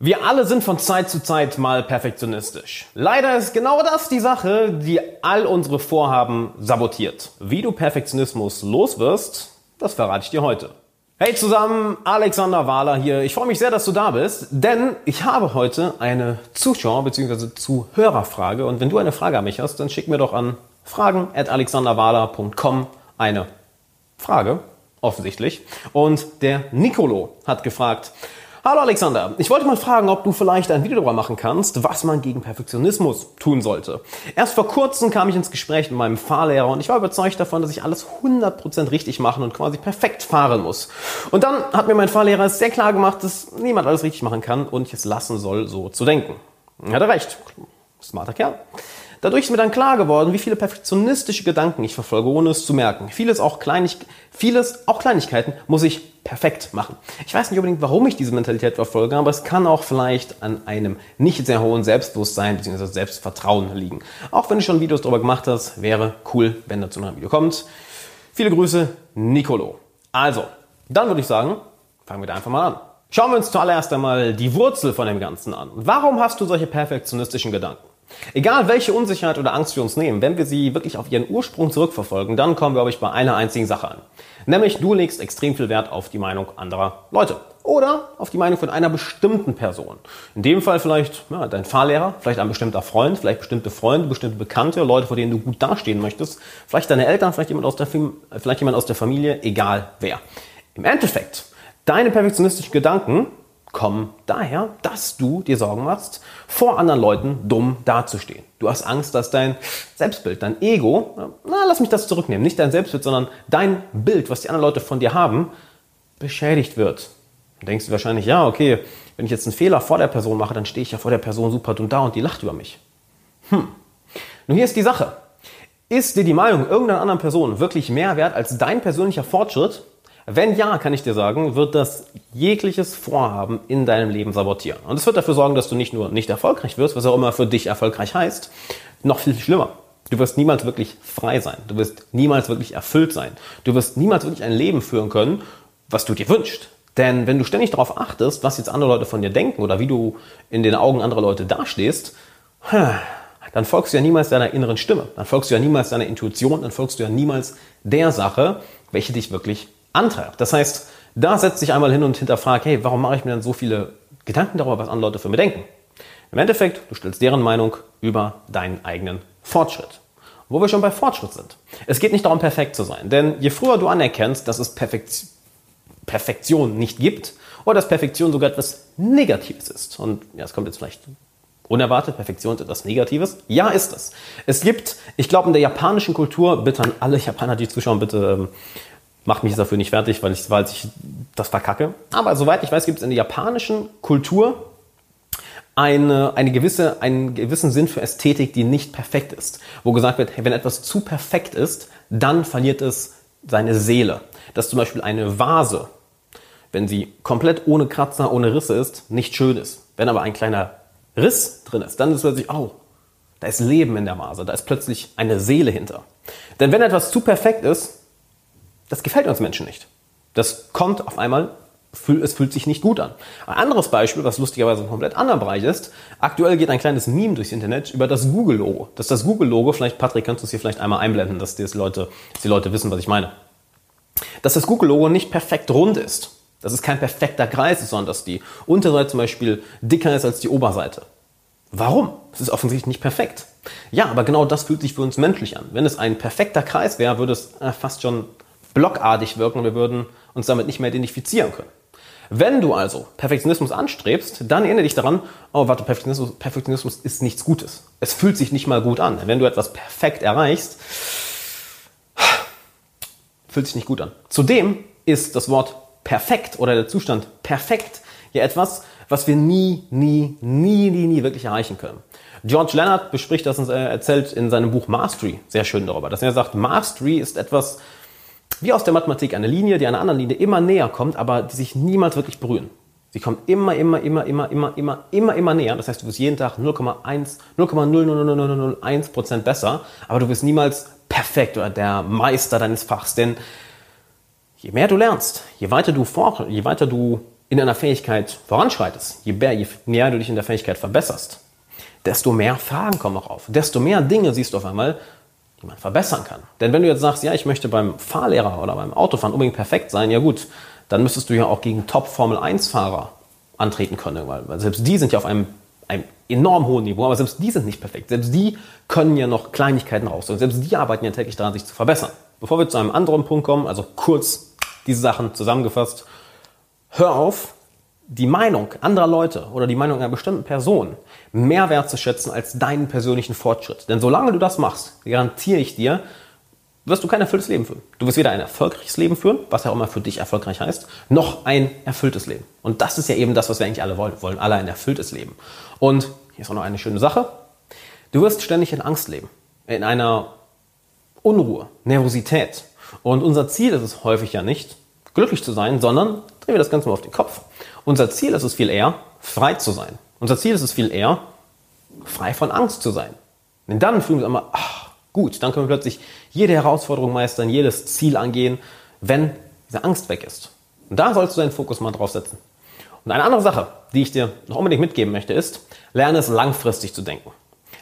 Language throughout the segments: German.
Wir alle sind von Zeit zu Zeit mal perfektionistisch. Leider ist genau das die Sache, die all unsere Vorhaben sabotiert. Wie du Perfektionismus loswirst, das verrate ich dir heute. Hey zusammen, Alexander Wahler hier. Ich freue mich sehr, dass du da bist, denn ich habe heute eine Zuschauer- bzw. Zuhörerfrage. Und wenn du eine Frage an mich hast, dann schick mir doch an fragen.alexanderwahler.com eine Frage, offensichtlich. Und der Nicolo hat gefragt, Hallo Alexander, ich wollte mal fragen, ob du vielleicht ein Video darüber machen kannst, was man gegen Perfektionismus tun sollte. Erst vor kurzem kam ich ins Gespräch mit meinem Fahrlehrer und ich war überzeugt davon, dass ich alles 100% richtig machen und quasi perfekt fahren muss. Und dann hat mir mein Fahrlehrer sehr klar gemacht, dass niemand alles richtig machen kann und ich es lassen soll, so zu denken. Er hatte recht. Smarter Kerl. Dadurch ist mir dann klar geworden, wie viele perfektionistische Gedanken ich verfolge, ohne es zu merken. Vieles auch, Kleinig vieles, auch Kleinigkeiten, muss ich perfekt machen. Ich weiß nicht unbedingt, warum ich diese Mentalität verfolge, aber es kann auch vielleicht an einem nicht sehr hohen Selbstbewusstsein bzw. Selbstvertrauen liegen. Auch wenn du schon Videos darüber gemacht hast, wäre cool, wenn dazu noch ein Video kommt. Viele Grüße, Nicolo. Also, dann würde ich sagen, fangen wir da einfach mal an. Schauen wir uns zuallererst einmal die Wurzel von dem Ganzen an. Warum hast du solche perfektionistischen Gedanken? Egal welche Unsicherheit oder Angst wir uns nehmen, wenn wir sie wirklich auf ihren Ursprung zurückverfolgen, dann kommen wir, glaube ich, bei einer einzigen Sache an. Nämlich, du legst extrem viel Wert auf die Meinung anderer Leute. Oder auf die Meinung von einer bestimmten Person. In dem Fall vielleicht ja, dein Fahrlehrer, vielleicht ein bestimmter Freund, vielleicht bestimmte Freunde, bestimmte Bekannte, Leute, vor denen du gut dastehen möchtest, vielleicht deine Eltern, vielleicht jemand aus der, vielleicht jemand aus der Familie, egal wer. Im Endeffekt, deine perfektionistischen Gedanken kommen daher, dass du dir Sorgen machst, vor anderen Leuten dumm dazustehen. Du hast Angst, dass dein Selbstbild, dein Ego, na, lass mich das zurücknehmen, nicht dein Selbstbild, sondern dein Bild, was die anderen Leute von dir haben, beschädigt wird. Dann denkst du wahrscheinlich, ja, okay, wenn ich jetzt einen Fehler vor der Person mache, dann stehe ich ja vor der Person super dumm da und die lacht über mich. Hm. Nun hier ist die Sache. Ist dir die Meinung irgendeiner anderen Person wirklich mehr wert als dein persönlicher Fortschritt, wenn ja, kann ich dir sagen, wird das jegliches Vorhaben in deinem Leben sabotieren. Und es wird dafür sorgen, dass du nicht nur nicht erfolgreich wirst, was auch immer für dich erfolgreich heißt, noch viel, schlimmer. Du wirst niemals wirklich frei sein. Du wirst niemals wirklich erfüllt sein. Du wirst niemals wirklich ein Leben führen können, was du dir wünschst. Denn wenn du ständig darauf achtest, was jetzt andere Leute von dir denken oder wie du in den Augen anderer Leute dastehst, dann folgst du ja niemals deiner inneren Stimme. Dann folgst du ja niemals deiner Intuition. Dann folgst du ja niemals der Sache, welche dich wirklich antreibt. Das heißt, da setzt sich einmal hin und hinterfragt, hey, warum mache ich mir denn so viele Gedanken darüber, was andere Leute für mir denken? Im Endeffekt, du stellst deren Meinung über deinen eigenen Fortschritt. Wo wir schon bei Fortschritt sind. Es geht nicht darum, perfekt zu sein. Denn je früher du anerkennst, dass es Perfekt Perfektion nicht gibt oder dass Perfektion sogar etwas Negatives ist. Und ja, es kommt jetzt vielleicht unerwartet, Perfektion ist etwas Negatives. Ja, ist es. Es gibt, ich glaube, in der japanischen Kultur, bitte an alle Japaner, die zuschauen, bitte ähm, macht mich dafür nicht fertig, weil ich, weil ich das verkacke. Aber soweit ich weiß, gibt es in der japanischen Kultur eine, eine gewisse, einen gewissen Sinn für Ästhetik, die nicht perfekt ist. Wo gesagt wird, wenn etwas zu perfekt ist, dann verliert es seine Seele. Dass zum Beispiel eine Vase, wenn sie komplett ohne Kratzer, ohne Risse ist, nicht schön ist. Wenn aber ein kleiner Riss drin ist, dann ist plötzlich, oh, da ist Leben in der Vase, da ist plötzlich eine Seele hinter. Denn wenn etwas zu perfekt ist, das gefällt uns Menschen nicht. Das kommt auf einmal, es fühlt sich nicht gut an. Ein anderes Beispiel, was lustigerweise ein komplett anderer Bereich ist, aktuell geht ein kleines Meme durchs Internet über das Google-Logo. Das ist das Google-Logo, vielleicht Patrick, kannst du es hier vielleicht einmal einblenden, dass die Leute, dass die Leute wissen, was ich meine. Dass das Google-Logo nicht perfekt rund ist. Dass es kein perfekter Kreis ist, sondern dass die Unterseite zum Beispiel dicker ist als die Oberseite. Warum? Es ist offensichtlich nicht perfekt. Ja, aber genau das fühlt sich für uns menschlich an. Wenn es ein perfekter Kreis wäre, würde es äh, fast schon blockartig wirken und wir würden uns damit nicht mehr identifizieren können. Wenn du also Perfektionismus anstrebst, dann erinnere dich daran, oh warte, Perfektionismus, Perfektionismus ist nichts Gutes. Es fühlt sich nicht mal gut an. Wenn du etwas perfekt erreichst, fühlt sich nicht gut an. Zudem ist das Wort perfekt oder der Zustand perfekt ja etwas, was wir nie, nie, nie, nie, nie wirklich erreichen können. George Leonard bespricht das und erzählt in seinem Buch Mastery sehr schön darüber, dass er sagt, Mastery ist etwas, wie aus der Mathematik eine Linie, die einer anderen Linie immer näher kommt, aber die sich niemals wirklich berühren. Sie kommen immer, immer, immer, immer, immer, immer, immer, immer näher. Das heißt, du wirst jeden Tag 0,1, 0,00001 Prozent besser, aber du wirst niemals perfekt oder der Meister deines Fachs. Denn je mehr du lernst, je weiter du, vor, je weiter du in einer Fähigkeit voranschreitest, je mehr, je mehr du dich in der Fähigkeit verbesserst, desto mehr Fragen kommen auch auf. Desto mehr Dinge siehst du auf einmal, die man verbessern kann. Denn wenn du jetzt sagst, ja, ich möchte beim Fahrlehrer oder beim Autofahren unbedingt perfekt sein, ja gut, dann müsstest du ja auch gegen Top-Formel-1-Fahrer antreten können, weil, selbst die sind ja auf einem, einem enorm hohen Niveau, aber selbst die sind nicht perfekt. Selbst die können ja noch Kleinigkeiten raus und selbst die arbeiten ja täglich daran, sich zu verbessern. Bevor wir zu einem anderen Punkt kommen, also kurz diese Sachen zusammengefasst, hör auf, die Meinung anderer Leute oder die Meinung einer bestimmten Person mehr wertzuschätzen als deinen persönlichen Fortschritt. Denn solange du das machst, garantiere ich dir, wirst du kein erfülltes Leben führen. Du wirst weder ein erfolgreiches Leben führen, was ja auch immer für dich erfolgreich heißt, noch ein erfülltes Leben. Und das ist ja eben das, was wir eigentlich alle wollen. Wir wollen alle ein erfülltes Leben. Und hier ist auch noch eine schöne Sache. Du wirst ständig in Angst leben, in einer Unruhe, Nervosität. Und unser Ziel ist es häufig ja nicht, glücklich zu sein, sondern drehen wir das Ganze mal auf den Kopf. Unser Ziel ist es viel eher, frei zu sein. Unser Ziel ist es viel eher, frei von Angst zu sein. Denn dann fühlen wir uns immer, ach, gut, dann können wir plötzlich jede Herausforderung meistern, jedes Ziel angehen, wenn diese Angst weg ist. Und da sollst du deinen Fokus mal drauf setzen. Und eine andere Sache, die ich dir noch unbedingt mitgeben möchte, ist, lerne es langfristig zu denken.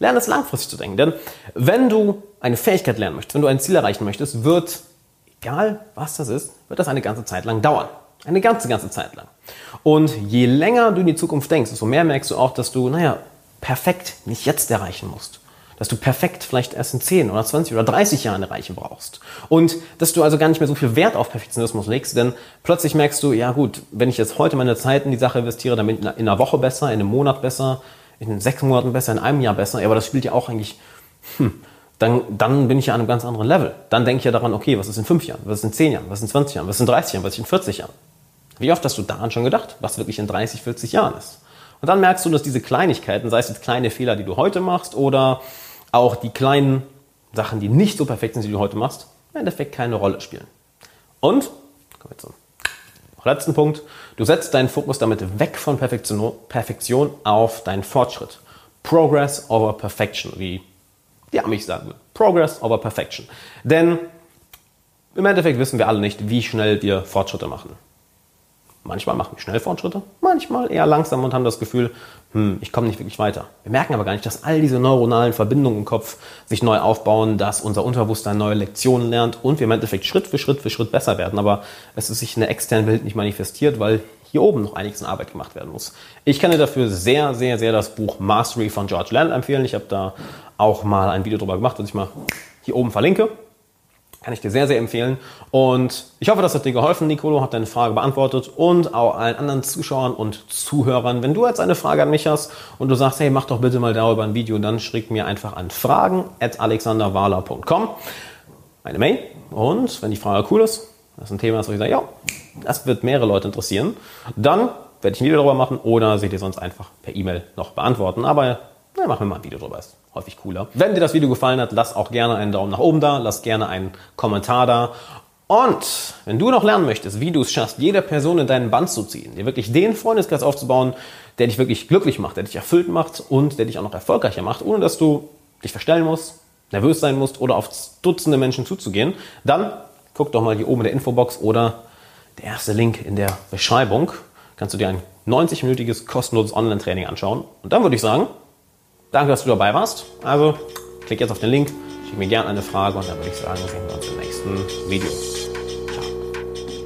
Lerne es langfristig zu denken. Denn wenn du eine Fähigkeit lernen möchtest, wenn du ein Ziel erreichen möchtest, wird, egal was das ist, wird das eine ganze Zeit lang dauern. Eine ganze, ganze Zeit lang. Und je länger du in die Zukunft denkst, desto mehr merkst du auch, dass du, naja, perfekt nicht jetzt erreichen musst. Dass du perfekt vielleicht erst in 10 oder 20 oder 30 Jahren erreichen brauchst. Und dass du also gar nicht mehr so viel Wert auf Perfektionismus legst, denn plötzlich merkst du, ja gut, wenn ich jetzt heute meine Zeit in die Sache investiere, dann bin ich in einer Woche besser, in einem Monat besser, in sechs Monaten besser, in einem Jahr besser, aber das spielt ja auch eigentlich, hm, dann, dann bin ich ja an einem ganz anderen Level. Dann denke ich ja daran, okay, was ist in fünf Jahren, was ist in zehn Jahren, was ist in 20 Jahren, was ist in 30 Jahren, was ist in 40 Jahren. Wie oft hast du daran schon gedacht, was wirklich in 30, 40 Jahren ist? Und dann merkst du, dass diese Kleinigkeiten, sei es jetzt kleine Fehler, die du heute machst oder auch die kleinen Sachen, die nicht so perfekt sind, die du heute machst, im Endeffekt keine Rolle spielen. Und, kommen wir zum letzten Punkt, du setzt deinen Fokus damit weg von Perfektion, Perfektion auf deinen Fortschritt. Progress over Perfection, wie die Amis sagen Progress over Perfection. Denn im Endeffekt wissen wir alle nicht, wie schnell wir Fortschritte machen. Manchmal machen wir schnell Fortschritte, manchmal eher langsam und haben das Gefühl, hm, ich komme nicht wirklich weiter. Wir merken aber gar nicht, dass all diese neuronalen Verbindungen im Kopf sich neu aufbauen, dass unser Unterbewusstsein neue Lektionen lernt und wir im Endeffekt Schritt für Schritt für Schritt besser werden. Aber es ist sich in der externen Welt nicht manifestiert, weil hier oben noch einiges in Arbeit gemacht werden muss. Ich kann dir dafür sehr, sehr, sehr das Buch Mastery von George Land empfehlen. Ich habe da auch mal ein Video drüber gemacht, das ich mal hier oben verlinke. Kann ich dir sehr, sehr empfehlen. Und ich hoffe, das hat dir geholfen. Nicolo hat deine Frage beantwortet und auch allen anderen Zuschauern und Zuhörern. Wenn du jetzt eine Frage an mich hast und du sagst, hey, mach doch bitte mal darüber ein Video, dann schick mir einfach an fragen at alexanderwala.com eine Mail. Und wenn die Frage cool ist, das ist ein Thema, das ich sage, ja, das wird mehrere Leute interessieren, dann werde ich ein Video darüber machen oder seht ihr sonst einfach per E-Mail noch beantworten. Aber na, machen wir mal ein Video drüber. Ist häufig cooler. Wenn dir das Video gefallen hat, lass auch gerne einen Daumen nach oben da, lass gerne einen Kommentar da. Und wenn du noch lernen möchtest, wie du es schaffst, jede Person in deinen Band zu ziehen, dir wirklich den Freundeskreis aufzubauen, der dich wirklich glücklich macht, der dich erfüllt macht und der dich auch noch erfolgreicher macht, ohne dass du dich verstellen musst, nervös sein musst oder auf Dutzende Menschen zuzugehen, dann guck doch mal hier oben in der Infobox oder der erste Link in der Beschreibung. Kannst du dir ein 90-minütiges kostenloses Online-Training anschauen. Und dann würde ich sagen, Danke, dass du dabei warst. Also, klick jetzt auf den Link, schick mir gerne eine Frage und dann würde ich sagen, sehen wir uns im nächsten Video.